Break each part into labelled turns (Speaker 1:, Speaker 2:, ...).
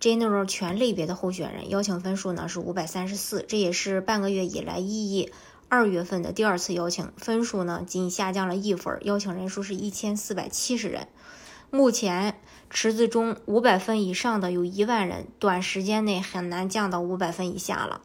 Speaker 1: General 全类别的候选人邀请分数呢是五百三十四，这也是半个月以来意义二月份的第二次邀请，分数呢仅下降了一分，邀请人数是一千四百七十人。目前池子中五百分以上的有一万人，短时间内很难降到五百分以下了。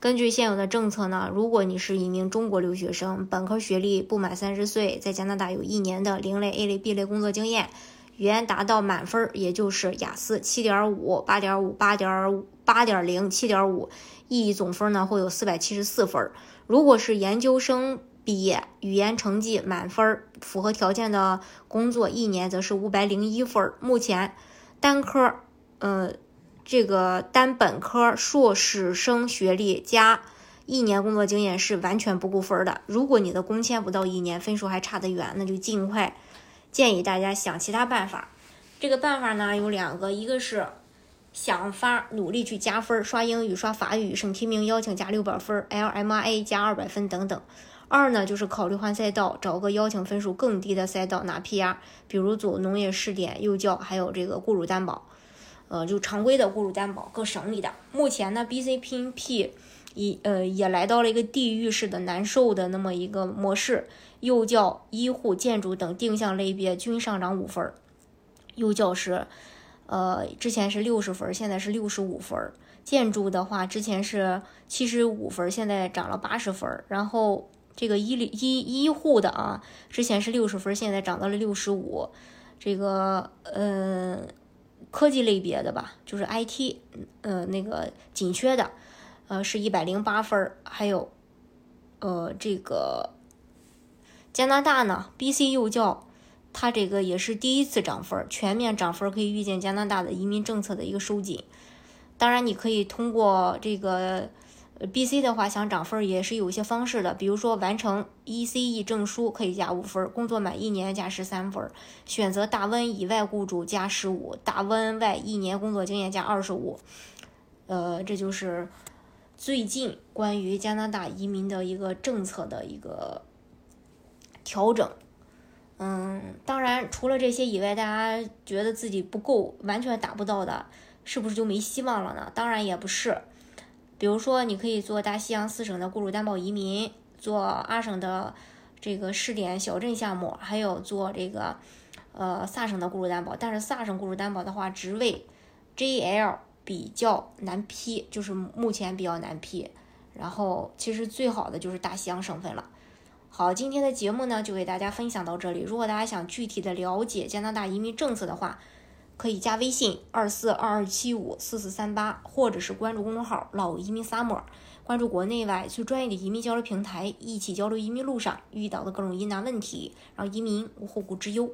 Speaker 1: 根据现有的政策呢，如果你是一名中国留学生，本科学历不满三十岁，在加拿大有一年的零类、A 类、B 类工作经验。语言达到满分，也就是雅思七点五、八点五、八点五、八点零、七点五，意义总分呢会有四百七十四分。如果是研究生毕业，语言成绩满分，符合条件的工作一年则是五百零一分。目前单科，呃，这个单本科硕士生学历加一年工作经验是完全不够分的。如果你的工签不到一年，分数还差得远，那就尽快。建议大家想其他办法，这个办法呢有两个，一个是想法努力去加分，刷英语、刷法语，省提名邀请加六百分，LMIA 加二百分等等。二呢就是考虑换赛道，找个邀请分数更低的赛道拿 PR，比如走农业试点、幼教，还有这个雇主担保，呃，就常规的雇主担保，各省里的。目前呢，BC、PNP 也呃也来到了一个地狱式的难受的那么一个模式。幼教、医护、建筑等定向类别均上涨五分。幼教是，呃，之前是六十分，现在是六十五分。建筑的话，之前是七十五分，现在涨了八十分。然后这个医医医护的啊，之前是六十分，现在涨到了六十五。这个呃，科技类别的吧，就是 IT，呃，那个紧缺的，呃，是一百零八分儿。还有，呃，这个。加拿大呢，BC 幼教，它这个也是第一次涨分儿，全面涨分儿可以预见加拿大的移民政策的一个收紧。当然，你可以通过这个 BC 的话，想涨分儿也是有一些方式的，比如说完成 ECE 证书可以加五分儿，工作满一年加十三分儿，选择大温以外雇主加十五，大温外一年工作经验加二十五。呃，这就是最近关于加拿大移民的一个政策的一个。调整，嗯，当然，除了这些以外，大家觉得自己不够，完全达不到的，是不是就没希望了呢？当然也不是。比如说，你可以做大西洋四省的雇主担保移民，做阿省的这个试点小镇项目，还有做这个呃萨省的雇主担保。但是萨省雇主担保的话，职位 JL 比较难批，就是目前比较难批。然后，其实最好的就是大西洋省份了。好，今天的节目呢就给大家分享到这里。如果大家想具体的了解加拿大移民政策的话，可以加微信二四二二七五四四三八，或者是关注公众号“老移民 summer”，关注国内外最专业的移民交流平台，一起交流移民路上遇到的各种疑难问题，让移民无后顾之忧。